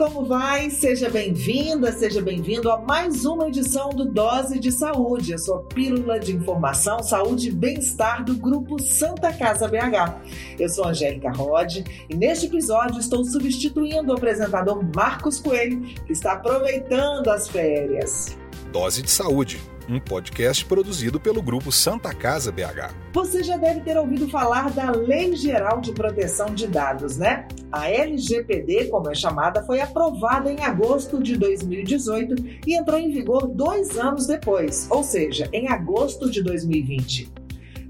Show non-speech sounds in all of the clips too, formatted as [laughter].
como vai? Seja bem-vinda, seja bem-vindo a mais uma edição do Dose de Saúde, a sua pílula de informação, saúde e bem-estar do Grupo Santa Casa BH. Eu sou Angélica Rod e neste episódio estou substituindo o apresentador Marcos Coelho, que está aproveitando as férias. Dose de Saúde um podcast produzido pelo grupo Santa Casa BH. Você já deve ter ouvido falar da Lei Geral de Proteção de Dados, né? A LGPD, como é chamada, foi aprovada em agosto de 2018 e entrou em vigor dois anos depois, ou seja, em agosto de 2020.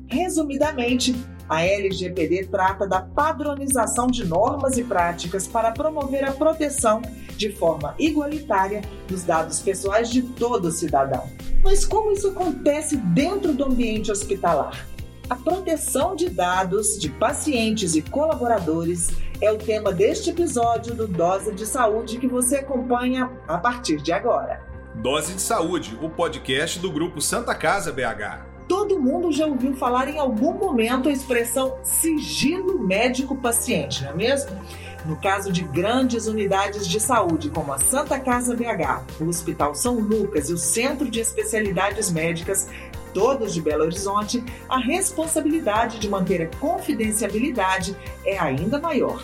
Resumidamente, a LGPD trata da padronização de normas e práticas para promover a proteção de forma igualitária dos dados pessoais de todo cidadão. Mas como isso acontece dentro do ambiente hospitalar? A proteção de dados de pacientes e colaboradores é o tema deste episódio do Dose de Saúde que você acompanha a partir de agora. Dose de Saúde, o podcast do grupo Santa Casa BH. Todo mundo já ouviu falar em algum momento a expressão sigilo médico-paciente, não é mesmo? No caso de grandes unidades de saúde, como a Santa Casa BH, o Hospital São Lucas e o Centro de Especialidades Médicas, todos de Belo Horizonte, a responsabilidade de manter a confidencialidade é ainda maior.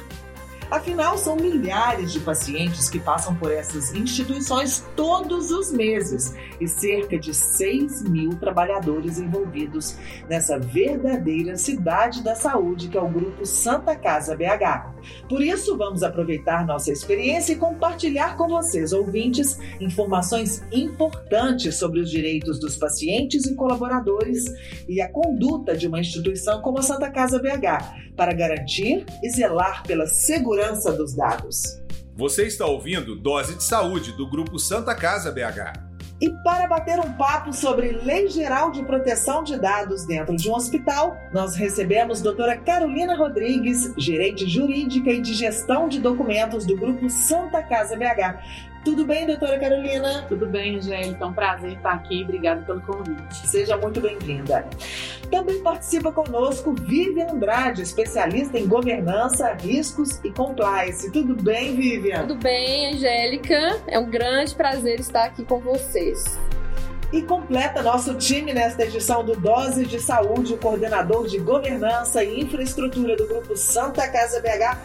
Afinal, são milhares de pacientes que passam por essas instituições todos os meses e cerca de 6 mil trabalhadores envolvidos nessa verdadeira cidade da saúde que é o Grupo Santa Casa BH. Por isso, vamos aproveitar nossa experiência e compartilhar com vocês, ouvintes, informações importantes sobre os direitos dos pacientes e colaboradores e a conduta de uma instituição como a Santa Casa BH, para garantir e zelar pela segurança dos dados. Você está ouvindo Dose de Saúde do Grupo Santa Casa BH. E para bater um papo sobre Lei Geral de Proteção de Dados dentro de um hospital, nós recebemos doutora Carolina Rodrigues, gerente jurídica e de gestão de documentos do Grupo Santa Casa BH. Tudo bem, doutora Carolina? Tudo bem, Angélica. É um prazer estar aqui. Obrigada pelo convite. Seja muito bem-vinda. Também participa conosco Vivian Andrade, especialista em governança, riscos e compliance. Tudo bem, Vivian? Tudo bem, Angélica. É um grande prazer estar aqui com vocês. E completa nosso time nesta edição do Dose de Saúde, o coordenador de governança e infraestrutura do Grupo Santa Casa BH,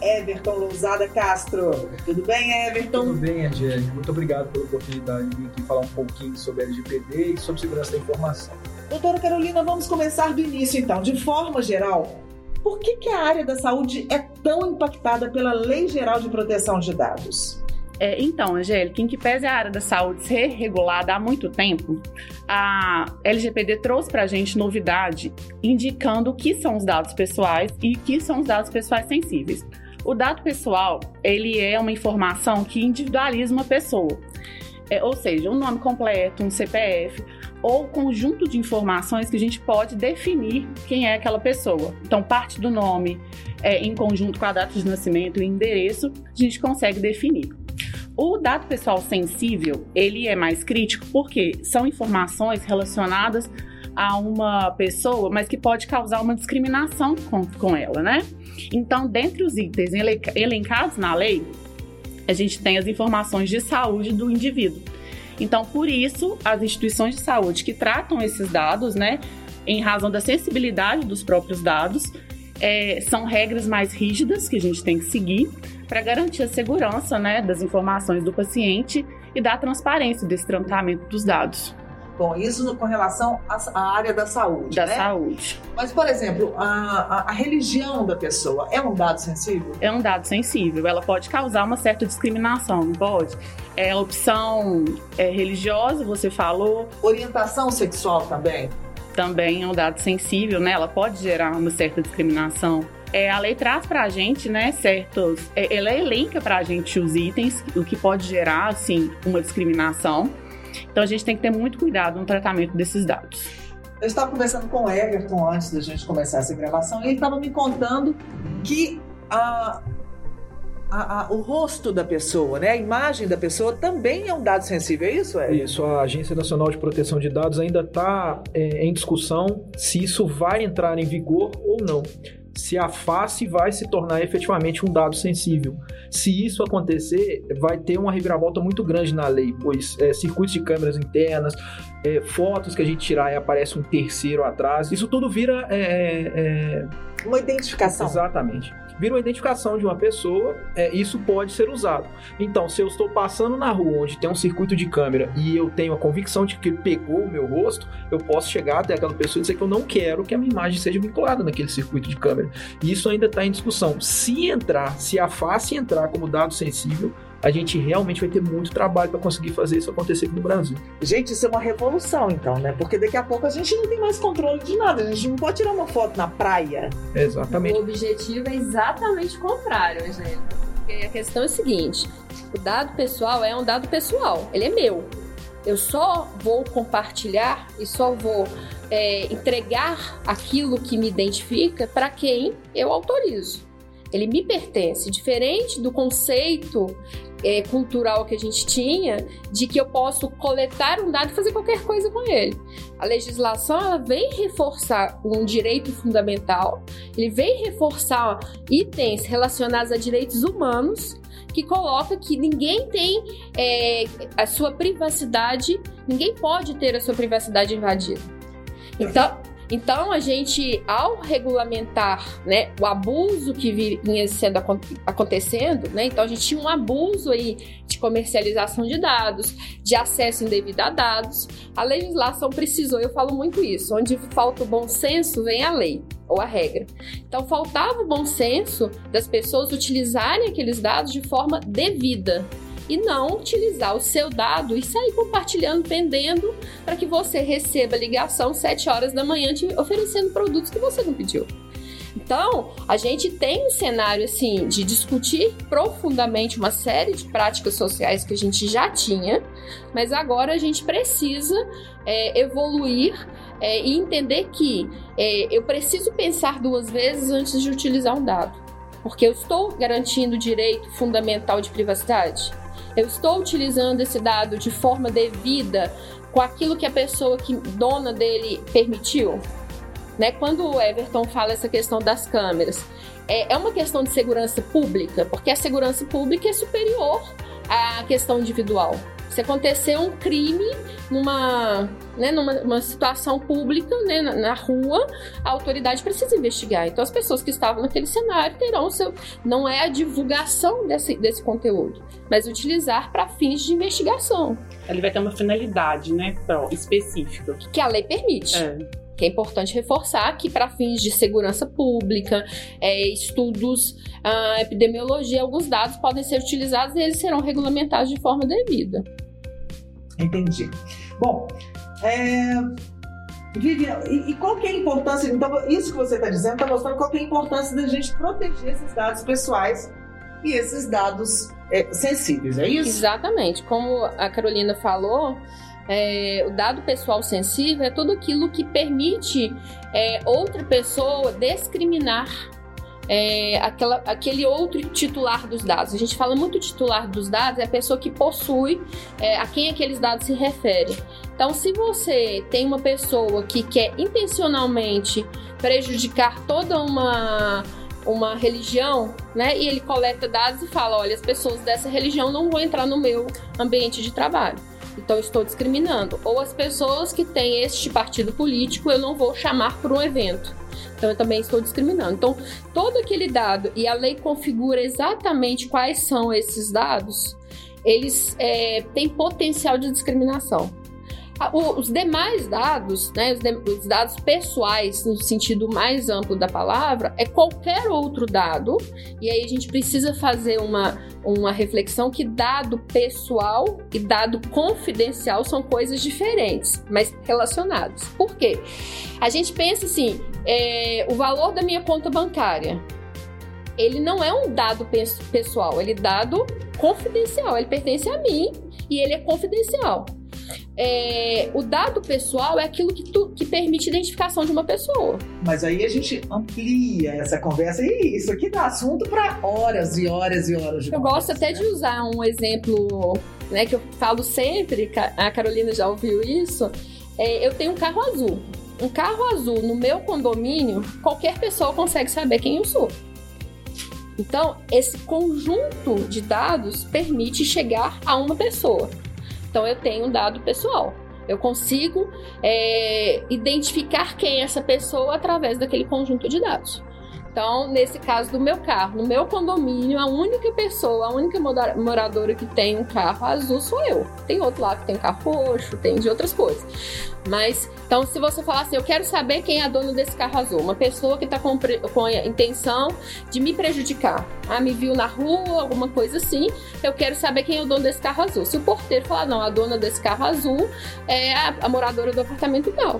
Everton Lousada Castro. Tudo bem, Everton? Tudo bem, Angélica. Muito obrigado pela oportunidade de vir aqui falar um pouquinho sobre LGPD e sobre segurança da informação. Doutora Carolina, vamos começar do início então. De forma geral, por que, que a área da saúde é tão impactada pela Lei Geral de Proteção de Dados? É, então, Angélica, em que pese a área da saúde ser regulada há muito tempo, a LGPD trouxe para a gente novidade indicando o que são os dados pessoais e o que são os dados pessoais sensíveis. O dado pessoal, ele é uma informação que individualiza uma pessoa. É, ou seja, um nome completo, um CPF ou conjunto de informações que a gente pode definir quem é aquela pessoa. Então, parte do nome é, em conjunto com a data de nascimento e endereço, a gente consegue definir. O dado pessoal sensível, ele é mais crítico porque são informações relacionadas a uma pessoa, mas que pode causar uma discriminação com, com ela, né? Então, dentre os itens elencados na lei, a gente tem as informações de saúde do indivíduo. Então, por isso, as instituições de saúde que tratam esses dados, né, em razão da sensibilidade dos próprios dados, é, são regras mais rígidas que a gente tem que seguir para garantir a segurança né, das informações do paciente e da transparência desse tratamento dos dados. Bom, isso com relação à área da saúde. Da né? saúde. Mas, por exemplo, a, a, a, religião da pessoa é um dado sensível? É um dado sensível. Ela pode causar uma certa discriminação, não pode? É opção é, religiosa, você falou. Orientação sexual também? Também é um dado sensível, né? Ela pode gerar uma certa discriminação. É, a lei traz para a gente, né, certos. É, ela elenca para a gente os itens, o que pode gerar, assim, uma discriminação. Então a gente tem que ter muito cuidado no tratamento desses dados. Eu estava conversando com o Everton antes da gente começar essa gravação e ele estava me contando que a, a, a, o rosto da pessoa, né? a imagem da pessoa também é um dado sensível, é isso? É? Isso, a Agência Nacional de Proteção de Dados ainda está é, em discussão se isso vai entrar em vigor ou não. Se a face vai se tornar efetivamente um dado sensível. Se isso acontecer, vai ter uma reviravolta muito grande na lei, pois é, circuitos de câmeras internas, é, fotos que a gente tirar e aparece um terceiro atrás, isso tudo vira. É, é uma identificação. Exatamente vira uma identificação de uma pessoa, é, isso pode ser usado. Então, se eu estou passando na rua onde tem um circuito de câmera e eu tenho a convicção de que ele pegou o meu rosto, eu posso chegar até aquela pessoa e dizer que eu não quero que a minha imagem seja vinculada naquele circuito de câmera. E isso ainda está em discussão. Se entrar, se a face entrar como dado sensível, a gente realmente vai ter muito trabalho para conseguir fazer isso acontecer aqui no Brasil. Gente, isso é uma revolução, então, né? Porque daqui a pouco a gente não tem mais controle de nada. A gente não pode tirar uma foto na praia. Exatamente. O objetivo é exatamente o contrário, Angélica. Porque a questão é a seguinte: o dado pessoal é um dado pessoal, ele é meu. Eu só vou compartilhar e só vou é, entregar aquilo que me identifica para quem eu autorizo. Ele me pertence, diferente do conceito é, cultural que a gente tinha de que eu posso coletar um dado e fazer qualquer coisa com ele. A legislação ela vem reforçar um direito fundamental, ele vem reforçar itens relacionados a direitos humanos que coloca que ninguém tem é, a sua privacidade, ninguém pode ter a sua privacidade invadida. Então, então, a gente, ao regulamentar né, o abuso que vinha sendo acontecendo, né, então a gente tinha um abuso aí de comercialização de dados, de acesso indevido a dados, a legislação precisou, eu falo muito isso, onde falta o bom senso, vem a lei ou a regra. Então, faltava o bom senso das pessoas utilizarem aqueles dados de forma devida e não utilizar o seu dado e sair compartilhando, vendendo, para que você receba ligação 7 horas da manhã te oferecendo produtos que você não pediu. Então, a gente tem um cenário assim de discutir profundamente uma série de práticas sociais que a gente já tinha, mas agora a gente precisa é, evoluir é, e entender que é, eu preciso pensar duas vezes antes de utilizar um dado, porque eu estou garantindo o direito fundamental de privacidade. Eu estou utilizando esse dado de forma devida com aquilo que a pessoa que dona dele permitiu? Né? Quando o Everton fala essa questão das câmeras, é, é uma questão de segurança pública, porque a segurança pública é superior à questão individual. Se acontecer um crime numa, né, numa situação pública, né, na, na, rua, a autoridade precisa investigar. Então, as pessoas que estavam naquele cenário terão o seu. Não é a divulgação desse, desse conteúdo, mas utilizar para fins de investigação. Ele vai ter uma finalidade, né, específica. Que a lei permite. É que é importante reforçar que para fins de segurança pública, é, estudos, epidemiologia, alguns dados podem ser utilizados e eles serão regulamentados de forma devida. Entendi. Bom, é... Vivian, e, e, qual que é a importância? Então, isso que você está dizendo está mostrando qual que é a importância da gente proteger esses dados pessoais e esses dados é, sensíveis, é isso? Exatamente. Como a Carolina falou, é, o dado pessoal sensível é tudo aquilo que permite é, outra pessoa discriminar é, aquela, aquele outro titular dos dados. A gente fala muito titular dos dados, é a pessoa que possui é, a quem aqueles dados se referem. Então, se você tem uma pessoa que quer intencionalmente prejudicar toda uma uma religião, né? E ele coleta dados e fala: olha, as pessoas dessa religião não vão entrar no meu ambiente de trabalho. Então, estou discriminando. Ou as pessoas que têm este partido político, eu não vou chamar por um evento. Então eu também estou discriminando. Então, todo aquele dado, e a lei configura exatamente quais são esses dados, eles é, têm potencial de discriminação. Os demais dados, né, os, de, os, dados pessoais, no sentido mais amplo da palavra, é qualquer outro dado, e aí a gente precisa fazer uma, uma reflexão que dado pessoal e dado confidencial são coisas diferentes, mas relacionadas. Por quê? A gente pensa assim, é, o valor da minha conta bancária, ele não é um dado pessoal, ele é dado confidencial, ele pertence a mim e ele é confidencial é, o dado pessoal é aquilo que, tu, que permite identificação de uma pessoa. Mas aí a gente amplia essa conversa e isso aqui dá assunto para horas e horas e horas de Eu conversa, gosto até né? de usar um exemplo né, que eu falo sempre, a Carolina já ouviu isso. É, eu tenho um carro azul. um carro azul no meu condomínio, qualquer pessoa consegue saber quem eu sou. Então, esse conjunto de dados permite chegar a uma pessoa. Então, eu tenho um dado pessoal. Eu consigo é, identificar quem é essa pessoa através daquele conjunto de dados. Então, nesse caso do meu carro, no meu condomínio, a única pessoa, a única moradora que tem um carro azul sou eu. Tem outro lá que tem carro roxo, tem de outras coisas. Mas, então, se você falar assim, eu quero saber quem é a dona desse carro azul, uma pessoa que está com, com a intenção de me prejudicar, ah, me viu na rua, alguma coisa assim, eu quero saber quem é o dono desse carro azul. Se o porteiro falar, não, a dona desse carro azul é a, a moradora do apartamento tal.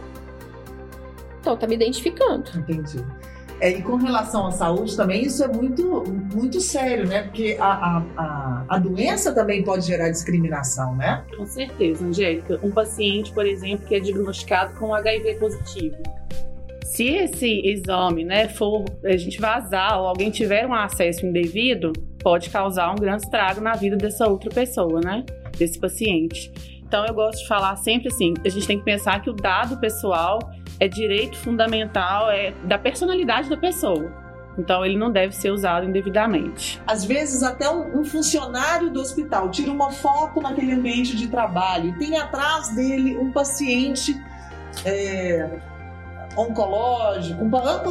Então, tá me identificando. Entendi. É, e com relação à saúde também, isso é muito, muito sério, né? Porque a, a, a, doença também pode gerar discriminação, né? Com certeza, Angélica. Um paciente, por exemplo, que é diagnosticado com HIV positivo. Se esse exame né, for a gente vazar ou alguém tiver um acesso indevido, pode causar um grande estrago na vida dessa outra pessoa, né? Desse paciente. Então eu gosto de falar sempre assim, a gente tem que pensar que o dado pessoal é direito fundamental é da personalidade da pessoa. Então ele não deve ser usado indevidamente. Às vezes até um, um, funcionário do hospital tira uma foto naquele ambiente de trabalho e tem atrás dele um paciente é, oncológico,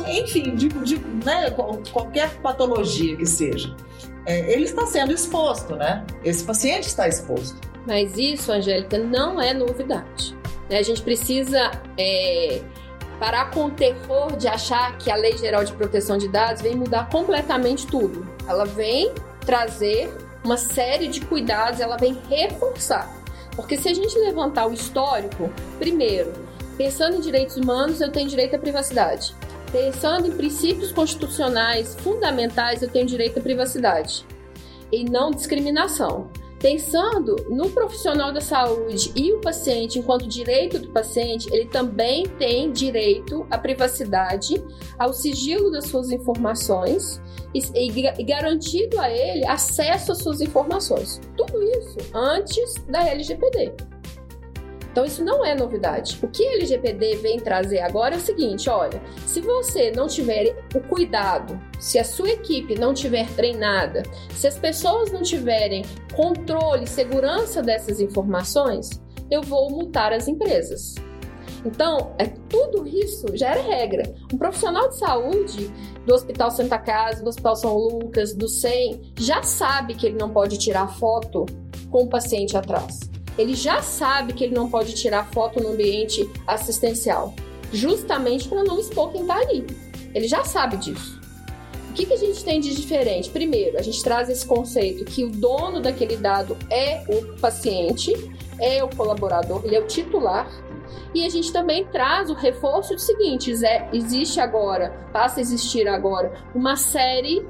enfim, de, de né, qualquer patologia que seja. É, ele está sendo exposto, né? Esse paciente está exposto. Mas isso, Angélica, não é novidade. Né? A gente precisa é, parar com o terror de achar que a Lei Geral de Proteção de Dados vem mudar completamente tudo. Ela vem trazer uma série de cuidados, ela vem reforçar. Porque se a gente levantar o histórico, primeiro, pensando em direitos humanos, eu tenho direito à privacidade. Pensando em princípios constitucionais fundamentais, eu tenho direito à privacidade. E não discriminação. Pensando no profissional da saúde e o paciente enquanto direito do paciente, ele também tem direito à privacidade, ao sigilo das suas informações e, garantido a ele acesso às suas informações. Tudo isso antes da LGPD. Então isso não é novidade. O que a LGPD vem trazer agora é o seguinte, olha, se você não tiver o cuidado, se a sua equipe não tiver treinada, se as pessoas não tiverem controle, segurança dessas informações, eu vou multar as empresas. Então, é tudo isso já era regra. Um profissional de saúde do Hospital Santa Casa, do Hospital São Lucas, do SEM, já sabe que ele não pode tirar foto com o paciente atrás ele já sabe que ele não pode tirar foto no ambiente assistencial, justamente para não expor quem está ali. Ele já sabe disso. O que, que a gente tem de diferente? Primeiro, a gente traz esse conceito que o dono daquele dado é o paciente, é o colaborador, ele é o titular. E a gente também traz o reforço do seguinte: existe agora, passa a existir agora, uma série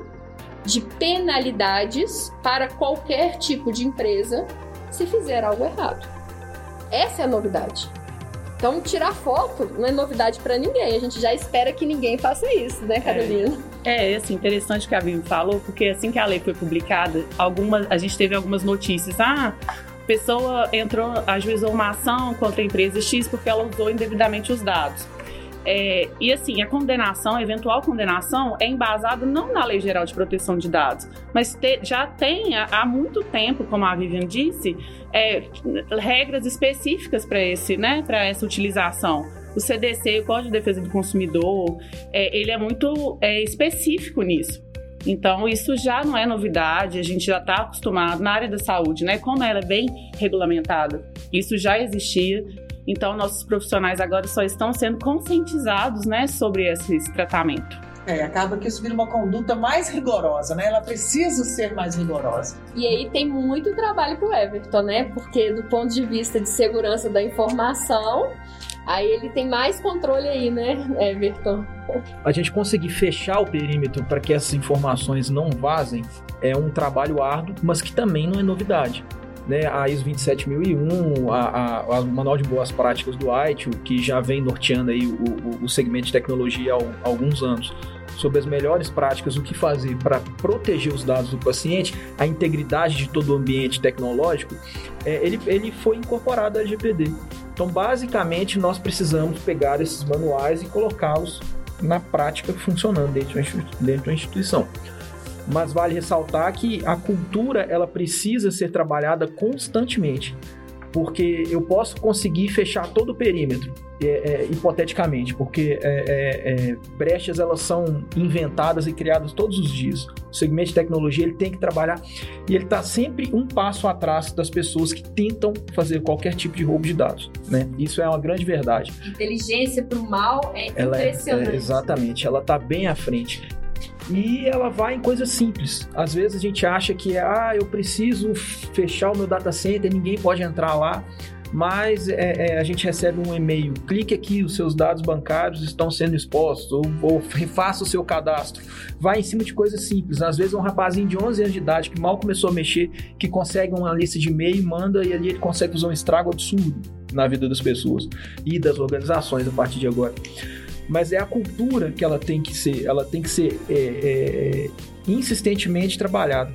de penalidades para qualquer tipo de empresa se fizer algo errado. Essa é a novidade. Então, tirar foto não é novidade para ninguém. A gente já espera que ninguém faça isso, né, Carolina? É, é assim, interessante que a Vivi falou, porque assim que a lei foi publicada, algumas, a gente teve algumas notícias. Ah, a pessoa entrou, ajuizou uma ação contra a empresa X porque ela usou indevidamente os dados. É, e assim, a condenação, a eventual condenação, é embasada não na Lei Geral de Proteção de Dados, mas te, já tem há, muito tempo, como a Vivian disse, é, regras específicas para esse, né, para essa utilização. O CDC, o Código de Defesa do Consumidor, é, ele é muito é, específico nisso. Então, isso já não é novidade, a gente já está acostumado na área da saúde, né? Como ela é bem regulamentada, isso já existia, então, nossos profissionais agora só estão sendo conscientizados né, sobre esse tratamento. É, acaba que isso vira uma conduta mais rigorosa, né? Ela precisa ser mais rigorosa. E aí tem muito trabalho pro Everton, né? Porque do ponto de vista de segurança da informação, aí ele tem mais controle aí, né, Everton? A gente conseguir fechar o perímetro para que essas informações não vazem é um trabalho árduo, mas que também não é novidade né, a ISO 27001, a, a, a, Manual de Boas Práticas do ITIL, que já vem norteando aí o, o, o segmento de tecnologia há, há alguns anos, sobre as melhores práticas, o que fazer para proteger os dados do paciente, a integridade de todo o ambiente tecnológico, é, ele, ele foi incorporado à LGPD. Então, basicamente, nós precisamos pegar esses manuais e colocá-los na prática funcionando dentro da instituição. Mas vale ressaltar que a cultura ela precisa ser trabalhada constantemente porque eu posso conseguir fechar todo o perímetro, é, é, hipoteticamente, porque é, é, é, brechas elas são inventadas e criadas todos os dias. O segmento de tecnologia ele tem que trabalhar e ele está sempre um passo atrás das pessoas que tentam fazer qualquer tipo de roubo de dados. Né? Isso é uma grande verdade. Inteligência para o mal é ela impressionante. exatamente, ela está bem à frente e ela vai em coisas simples. Às vezes a gente acha que ah, eu preciso fechar o meu data center, ninguém pode entrar lá, mas é, é, a gente recebe um e-mail, clique aqui, os seus dados bancários estão sendo expostos, ou, ou refaça o seu cadastro. Vai em cima de coisas simples. Às vezes um rapazinho de 11 anos de idade que mal começou a mexer, que consegue uma lista de e-mail, manda e ali ele consegue fazer um estrago absurdo na vida das pessoas e das organizações a partir de agora mas é a cultura que ela tem que ser, ela tem que ser é, é, insistentemente trabalhada.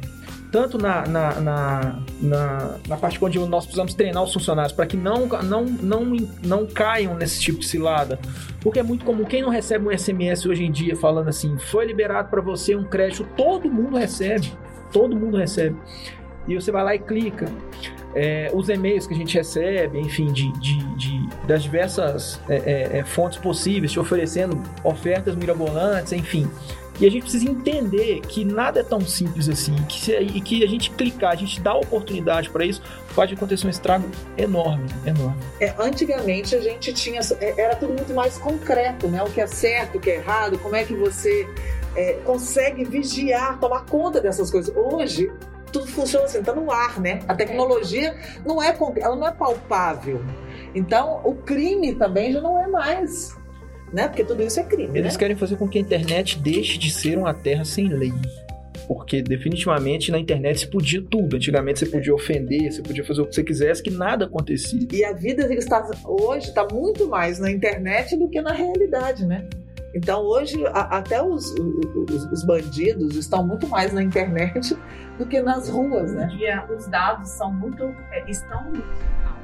Tanto na, na, na, na, na parte onde nós precisamos treinar os funcionários para que não, não, não, não caiam nesse tipo de cilada. Porque é muito comum, quem não recebe um SMS hoje em dia falando assim, foi liberado para você um crédito, todo mundo recebe. Todo mundo recebe. E você vai lá e clica é, os e-mails que a gente recebe, enfim, de, de, de das diversas é, é, é, fontes possíveis, te oferecendo ofertas mirabolantes, enfim. E a gente precisa entender que nada é tão simples assim, que se, e que a gente clicar, a gente dá oportunidade para isso, pode acontecer um estrago enorme, enorme. É, antigamente a gente tinha, é, era tudo muito mais concreto, né? O que é certo, o que é errado, como é que você é, consegue vigiar, tomar conta dessas coisas. Hoje tudo funciona assim, tá no ar, né? A tecnologia não é, ela não é palpável. Então, o crime também já não é mais, né? Porque tudo isso é crime. Eles né? querem fazer com que a internet deixe de ser uma terra sem lei. Porque definitivamente na internet se podia tudo. Antigamente você podia ofender, você podia fazer o que você quisesse, que nada acontecia. E a vida está, hoje está muito mais na internet do que na realidade, né? Então hoje a, até os, os, os, bandidos estão muito mais na internet [laughs] do que nas ruas, né? Dia, os dados são muito é, estão no digital.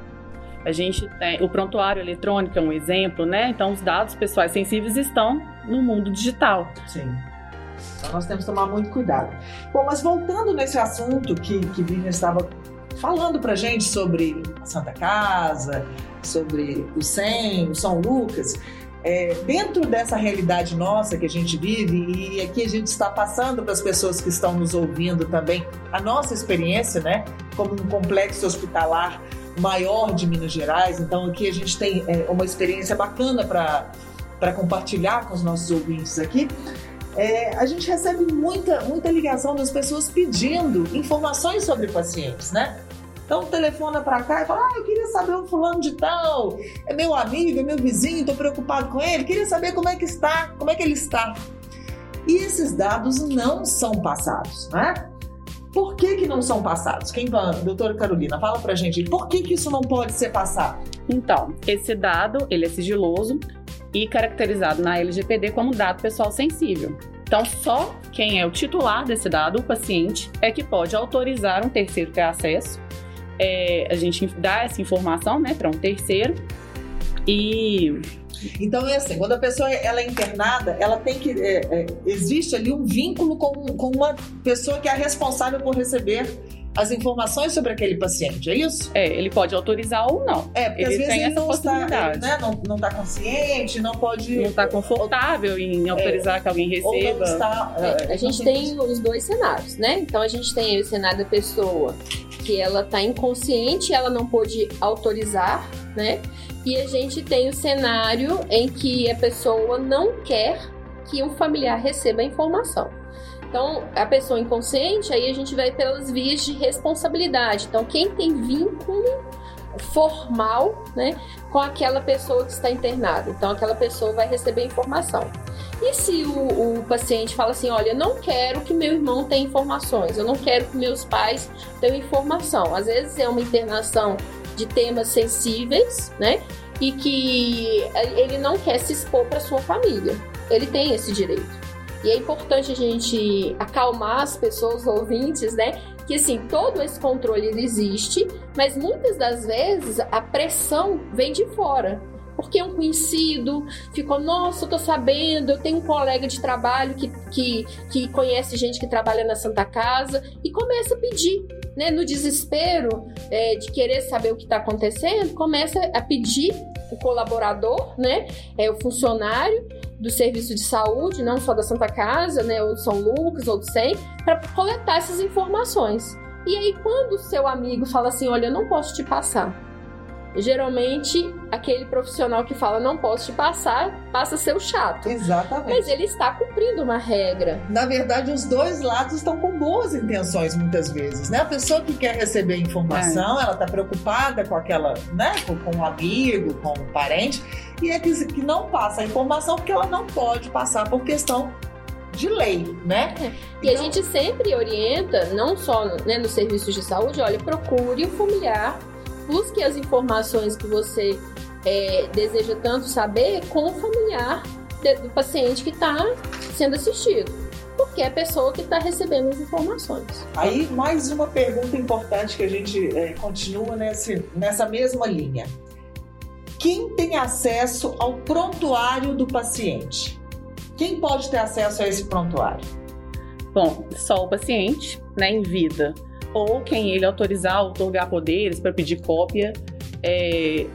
A gente tem o prontuário eletrônico é um exemplo, né? Então os dados pessoais sensíveis estão no mundo digital. Sim. Então nós temos que tomar muito cuidado. Bom, mas voltando nesse assunto que que Vivian estava falando para gente sobre a Santa Casa, sobre o SEM, o São Lucas, é, dentro dessa realidade nossa que a gente vive, e aqui a gente está passando para as pessoas que estão nos ouvindo também a nossa experiência, né, como um complexo hospitalar maior de Minas Gerais. Então, aqui a gente tem é, uma experiência bacana para compartilhar com os nossos ouvintes aqui. É, a gente recebe muita, muita ligação das pessoas pedindo informações sobre pacientes, né? Então telefona para cá e fala: Ah, eu queria saber um fulano de tal, é meu amigo, é meu vizinho, estou preocupado com ele, queria saber como é que está, como é que ele está. E esses dados não são passados, né? Por que, que não são passados? Quem vai, doutora Carolina, fala pra gente, por que, que isso não pode ser passado? Então, esse dado, ele é sigiloso e caracterizado na LGPD como dado pessoal sensível. Então, só quem é o titular desse dado, o paciente, é que pode autorizar um terceiro ter acesso é, a gente dá essa informação né, para um terceiro e então é assim, quando a pessoa ela é internada, ela tem que é, é, existe ali um vínculo com, com uma pessoa que é responsável por receber as informações sobre aquele paciente, é isso? É, ele pode autorizar ou não. É, porque ele às vezes tem ele essa não possibilidade. está, né, não, não está consciente, não pode. Não está confortável em autorizar que alguém ou receba. não está, É, a gente tem os dois cenários, né? Então a gente tem o cenário da pessoa que ela tá inconsciente, ela não pôde autorizar, né? E a gente tem o cenário em que a pessoa não quer que um familiar receba a informação. Então, a pessoa inconsciente, aí a gente vai pelas vias de responsabilidade. Então, quem tem vínculo formal, né, com aquela pessoa que está internada. Então, aquela pessoa vai receber informação. E se o, o, paciente fala assim, olha, não quero que meu irmão tenha informações, eu não quero que meus pais tenham informação. Às vezes é uma internação de temas sensíveis, né? E que ele não quer se expor para sua família. Ele tem esse direito. E é importante a gente acalmar as pessoas ouvintes, né? Que assim, todo esse controle existe, mas muitas das vezes a pressão vem de fora porque um conhecido ficou, nossa, eu tô sabendo, eu tenho um colega de trabalho que, que, que conhece gente que trabalha na Santa Casa e começa a pedir, né? No desespero é, de querer saber o que está acontecendo, começa a pedir o colaborador, né? É o funcionário do serviço de saúde, não só da Santa Casa, né? Ou de São Lucas ou do SEM, para coletar essas informações. E aí, quando o seu amigo fala assim, olha, eu não posso te passar, geralmente aquele profissional que fala não posso te passar passa a ser o chato. Exatamente. Mas ele está cumprindo uma regra. Na verdade, os dois lados estão com boas intenções muitas vezes, né? A pessoa que quer receber informação, é. ela está preocupada com aquela, né? Com um amigo, com um parente, e é que, que não passa a informação porque ela não pode passar por questão de lei, né? É. E então... a gente sempre orienta, não só né, nos serviços de saúde, olha, procure o familiar busque as informações que você é, deseja tanto saber com o familiar do paciente que está sendo assistido. Porque é a pessoa que está recebendo as informações. Aí, mais uma pergunta importante que a gente é, continua nesse, nessa mesma linha. Quem tem acesso ao prontuário do paciente? Quem pode ter acesso a esse prontuário? Bom, só o paciente, né, em vida ou quem ele autorizar, otorgar poderes para pedir cópia, é,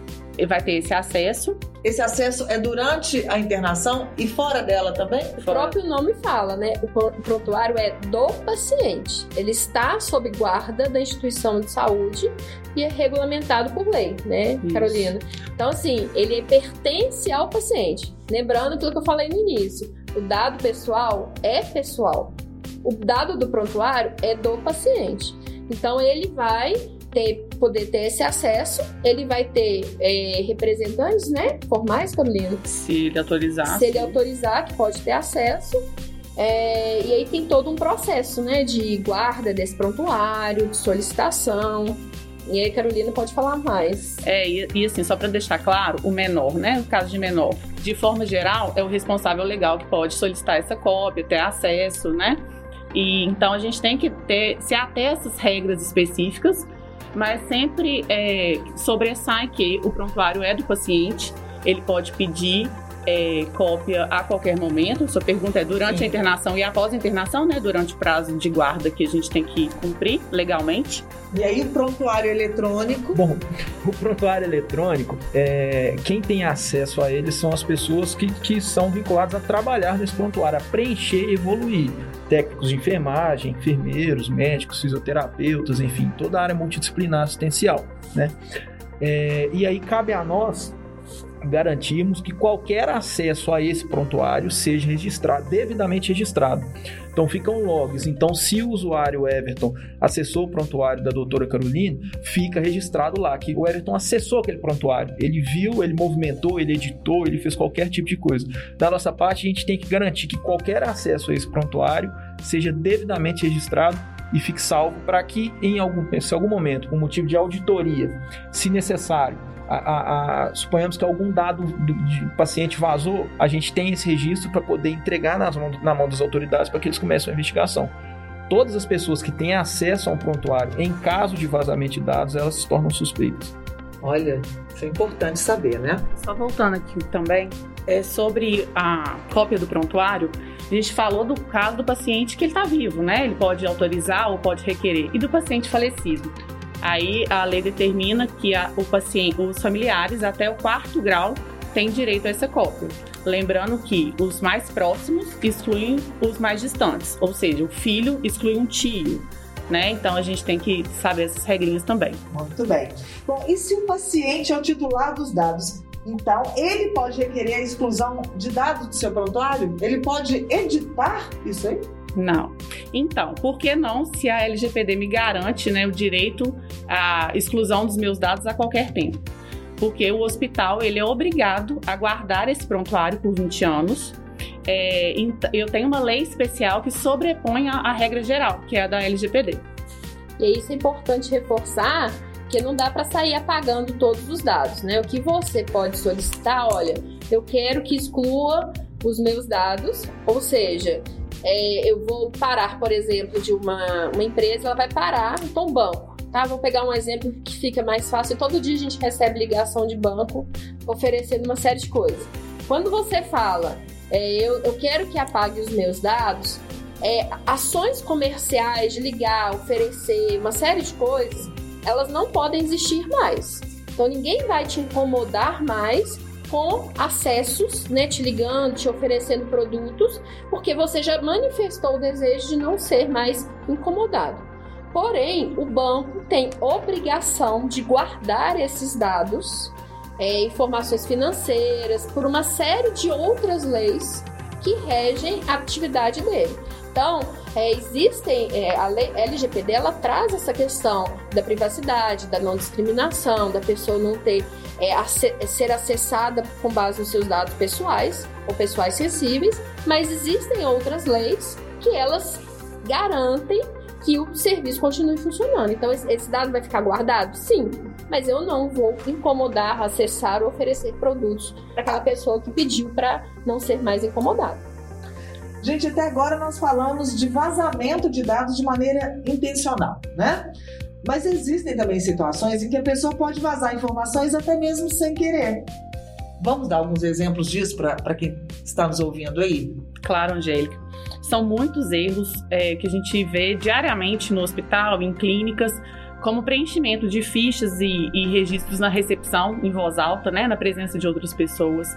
vai ter esse acesso. Esse acesso é durante a internação e fora dela também? O próprio nome fala, né? O prontuário é do paciente. Ele está sob guarda da instituição de saúde e é regulamentado por lei, né, Isso. Carolina? Então, assim, ele pertence ao paciente. Lembrando aquilo que eu falei no início: o dado pessoal é pessoal. O dado do prontuário é do paciente. Então ele vai ter, poder ter esse acesso, ele vai ter é, representantes, né, formais, Carolina? Se ele autorizar. Se ele autorizar, que pode ter acesso. É, e aí tem todo um processo, né, de guarda desse prontuário, de solicitação. E aí, Carolina pode falar mais. É, e, e assim, só para deixar claro, o menor, né? No caso de menor, de forma geral, é o responsável legal que pode solicitar essa cópia, ter acesso, né? E então a gente tem que ter se até essas regras específicas, mas sempre é, sobressai que o prontuário é do paciente, ele pode pedir é, cópia a qualquer momento. Sua pergunta é durante Sim. a internação e após a internação, né? Durante o prazo de guarda que a gente tem que cumprir legalmente. E aí o prontuário eletrônico? Bom, o prontuário eletrônico, é, quem tem acesso a ele são as pessoas que, que são vinculadas a trabalhar nesse prontuário, a preencher e evoluir técnicos de enfermagem, enfermeiros, médicos, fisioterapeutas, enfim, toda a área multidisciplinar assistencial, né? É, e aí cabe a nós garantirmos que qualquer acesso a esse prontuário seja registrado, devidamente registrado. Então ficam logs. Então, se o usuário Everton acessou o prontuário da doutora Carolina, fica registrado lá que o Everton acessou aquele prontuário. Ele viu, ele movimentou, ele editou, ele fez qualquer tipo de coisa. Da nossa parte, a gente tem que garantir que qualquer acesso a esse prontuário seja devidamente registrado e fique salvo para que, em algum, se algum momento, por motivo de auditoria, se necessário, a, a, suponhamos que algum dado do, de paciente vazou, a gente tem esse registro para poder entregar nas mão, na mão das autoridades para que eles comecem a investigação. Todas as pessoas que têm acesso a um prontuário em caso de vazamento de dados, elas se tornam suspeitas. Olha, isso é importante saber, né? Só voltando aqui também, é sobre a cópia do prontuário, a gente falou do caso do paciente que ele está vivo, né? Ele pode autorizar ou pode requerer, e do paciente falecido. Aí a lei determina que a, o paciente, os familiares até o quarto grau têm direito a essa cópia. Lembrando que os mais próximos excluem os mais distantes, ou seja, o filho exclui um tio. Né? Então a gente tem que saber essas regrinhas também. Muito bem. Bom, e se o paciente é o titular dos dados? Então, ele pode requerer a exclusão de dados do seu prontuário? Ele pode editar isso aí? Não. Então, por que não se a LGPD me garante né, o direito à exclusão dos meus dados a qualquer tempo? Porque o hospital ele é obrigado a guardar esse prontuário por 20 anos. É, eu tenho uma lei especial que sobrepõe a, a regra geral, que é a da LGPD. E isso é importante reforçar que não dá para sair apagando todos os dados, né? O que você pode solicitar, olha, eu quero que exclua os meus dados, ou seja, é, eu vou parar, por exemplo, de uma, uma empresa, ela vai parar, então um banco. Tá, vou pegar um exemplo que fica mais fácil. Todo dia a gente recebe ligação de banco oferecendo uma série de coisas. Quando você fala, é, eu, eu quero que apague os meus dados, é, ações comerciais de ligar, oferecer uma série de coisas, elas não podem existir mais. Então ninguém vai te incomodar mais com acessos, né, te ligando, te oferecendo produtos, porque você já manifestou o desejo de não ser mais incomodado. Porém, o banco tem obrigação de guardar esses dados, é, informações financeiras, por uma série de outras leis que regem a atividade dele. Então, é, existem, é, a lei LGPD, ela traz essa questão da privacidade, da não discriminação, da pessoa não ter, é, ser acessada com base nos seus dados pessoais ou pessoais sensíveis, mas existem outras leis que elas garantem que o serviço continue funcionando. Então, esse dado vai ficar guardado? Sim, mas eu não vou incomodar, acessar ou oferecer produtos para aquela pessoa que pediu para não ser mais incomodada. Gente, até agora nós falamos de vazamento de dados de maneira intencional, né? Mas existem também situações em que a pessoa pode vazar informações até mesmo sem querer. Vamos dar alguns exemplos disso para quem está nos ouvindo aí? Claro, Angélica. São muitos erros é, que a gente vê diariamente no hospital, em clínicas, como preenchimento de fichas e, e registros na recepção, em voz alta, né, na presença de outras pessoas.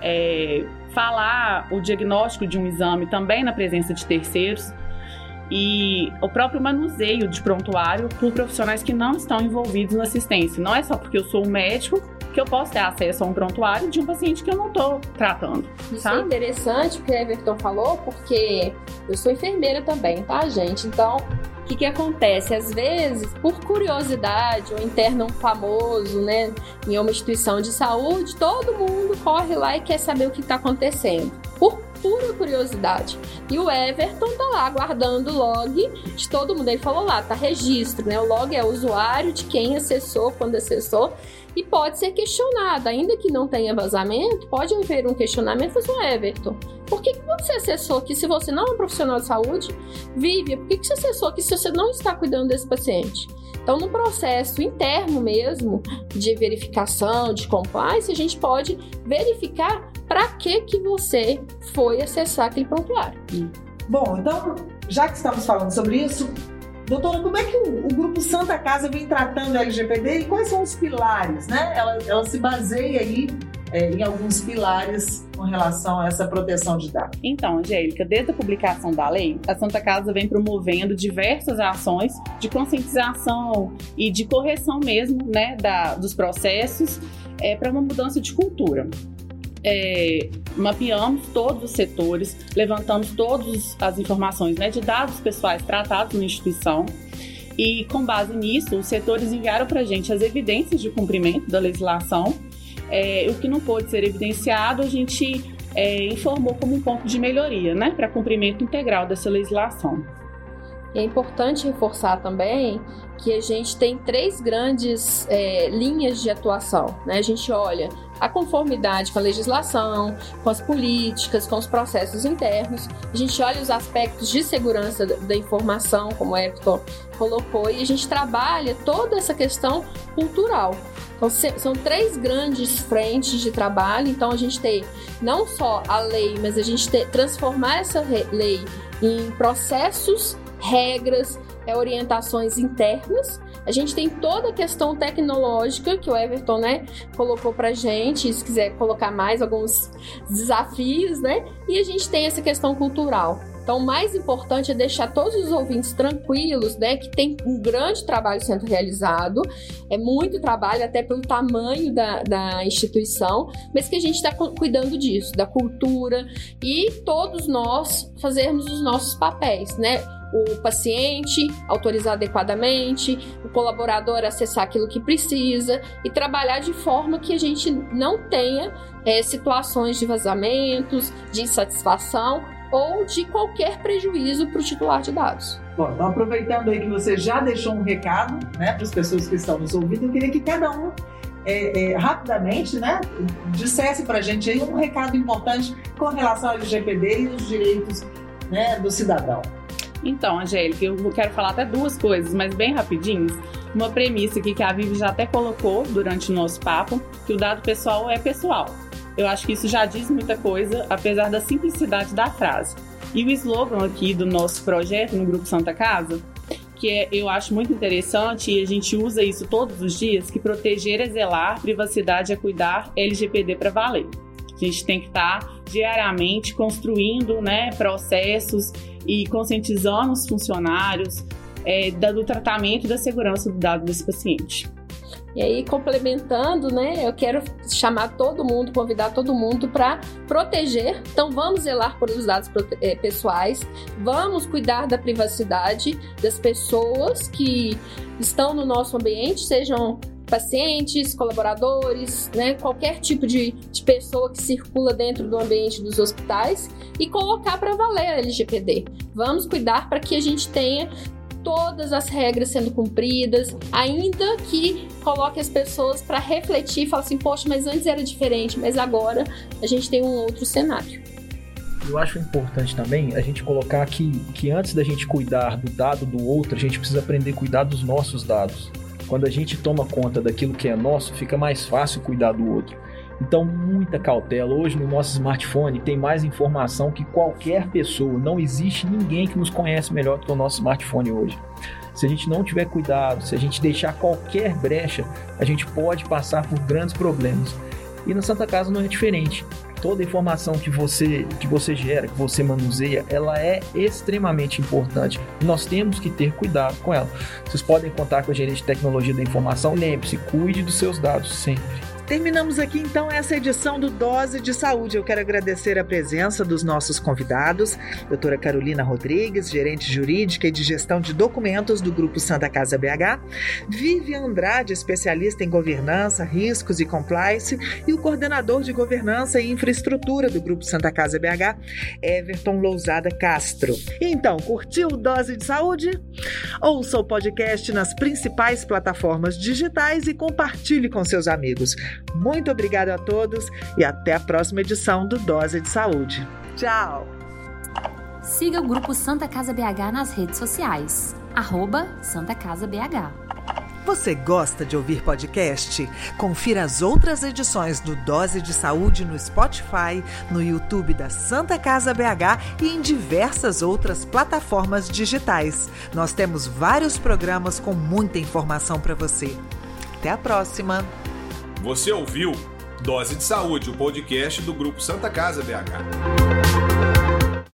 É, falar o diagnóstico de um exame também na presença de terceiros e o próprio manuseio de prontuário por profissionais que não estão envolvidos na assistência. Não é só porque eu sou um médico que eu posso ter acesso a um prontuário de um paciente que eu não estou tratando. Isso tá? é interessante o que o Everton falou, porque eu sou enfermeira também, tá, gente? Então, que, que acontece? Às vezes, por curiosidade, ou interna um famoso, né, em uma instituição de saúde, todo mundo corre lá e quer saber o que está acontecendo. Por pura curiosidade. E o Everton tá lá guardando o log de todo mundo. Ele falou lá, tá registro, né? O log é o usuário de quem acessou, quando acessou e pode ser questionado. Ainda que não tenha vazamento, pode haver um questionamento. Mas, Everton, por que, que você acessou aqui se você não é um profissional de saúde? Vive, por que, que você acessou aqui se você não está cuidando desse paciente? Então, no processo interno mesmo de verificação, de compliance, a gente pode verificar para que, que você foi acessar aquele prontuário. Bom, então, já que estamos falando sobre isso, Doutora, como é que o, Grupo Santa Casa vem tratando a LGPD e quais são os pilares, né? Ela, ela se baseia aí é, em alguns pilares com relação a essa proteção de dados. Então, Angélica, desde a publicação da lei, a Santa Casa vem promovendo diversas ações de conscientização e de correção mesmo, né, da, dos processos é, para uma mudança de cultura é, mapeamos todos os setores, levantamos todas as informações né, de dados pessoais tratados na instituição. E com base nisso, os setores enviaram para a gente as evidências de cumprimento da legislação. É, o que não pôde ser evidenciado, a gente é, informou como um ponto de melhoria né, para cumprimento integral dessa legislação. É importante reforçar também que a gente tem três grandes é, linhas de atuação. Né? A gente olha a conformidade com a legislação, com as políticas, com os processos internos. A gente olha os aspectos de segurança da informação, como o Everton colocou, e a gente trabalha toda essa questão cultural. Então, são três grandes frentes de trabalho. Então, a gente tem não só a lei, mas a gente tem, transformar essa lei em processos, regras, é, orientações internas a gente tem toda a questão tecnológica que o Everton, né, colocou pra gente, se quiser colocar mais alguns desafios, né? E a gente tem essa questão cultural. Então, o mais importante é deixar todos os ouvintes tranquilos, né? Que tem um grande trabalho sendo realizado, é muito trabalho, até pelo tamanho da, da instituição, mas que a gente está cuidando disso, da cultura e todos nós fazermos os nossos papéis, né? O paciente autorizar adequadamente, o colaborador acessar aquilo que precisa e trabalhar de forma que a gente não tenha é, situações de vazamentos, de insatisfação ou de qualquer prejuízo para o titular de dados. Bom, então aproveitando aí que você já deixou um recado né, para as pessoas que estão nos ouvindo, eu queria que cada um é, é, rapidamente, né, dissesse para a gente aí um recado importante com relação ao LGPD e os direitos né, do cidadão? Então, Angélica, eu quero falar até duas coisas, mas bem rapidinhos. Uma premissa aqui que a Vivi já até colocou durante o nosso papo, que o dado pessoal é pessoal. Eu acho que isso já diz muita coisa, apesar da simplicidade da frase. E o slogan aqui do nosso projeto no Grupo Santa Casa, que é, eu acho muito interessante e a gente usa isso todos os dias, que proteger é zelar, privacidade é cuidar, LGPD para valer. A gente tem que estar tá diariamente construindo né, processos e conscientizando os funcionários é, do tratamento e da segurança do dado desse paciente. E aí, complementando, né, eu quero chamar todo mundo, convidar todo mundo para proteger. Então, vamos zelar por os dados é, pessoais, vamos cuidar da privacidade das pessoas que estão no nosso ambiente, sejam pacientes, colaboradores, né, qualquer tipo de, de pessoa que circula dentro do ambiente dos hospitais e colocar para valer a LGPD. Vamos cuidar para que a gente tenha todas as regras sendo cumpridas, ainda que coloque as pessoas para refletir e falar assim, poxa, mas antes era diferente, mas agora a gente tem um outro cenário. Eu acho importante também a gente colocar que, que antes da gente cuidar do dado do outro, a gente precisa aprender a cuidar dos nossos dados. Quando a gente toma conta daquilo que é nosso, fica mais fácil cuidar do outro. Então, muita cautela. Hoje no nosso smartphone tem mais informação que qualquer pessoa. Não existe ninguém que nos conhece melhor do que o nosso smartphone hoje. Se a gente não tiver cuidado, se a gente deixar qualquer brecha, a gente pode passar por grandes problemas. E na Santa Casa não é diferente. Toda informação que você que você gera, que você manuseia, ela é extremamente importante. Nós temos que ter cuidado com ela. Vocês podem contar com a gerente de tecnologia da informação. Lembre-se, cuide dos seus dados sempre. Terminamos aqui então essa edição do Dose de Saúde. Eu quero agradecer a presença dos nossos convidados, doutora Carolina Rodrigues, gerente jurídica e de gestão de documentos do Grupo Santa Casa BH, Vivian Andrade, especialista em governança, riscos e compliance, e o coordenador de governança e infraestrutura do Grupo Santa Casa BH, Everton Lousada Castro. Então, curtiu o Dose de Saúde? Ouça o podcast nas principais plataformas digitais e compartilhe com seus amigos. Muito obrigada a todos e até a próxima edição do Dose de Saúde. Tchau! Siga o Grupo Santa Casa BH nas redes sociais. Arroba Santa Casa BH. Você gosta de ouvir podcast? Confira as outras edições do Dose de Saúde no Spotify, no YouTube da Santa Casa BH e em diversas outras plataformas digitais. Nós temos vários programas com muita informação para você. Até a próxima! Você ouviu Dose de Saúde, o podcast do Grupo Santa Casa BH.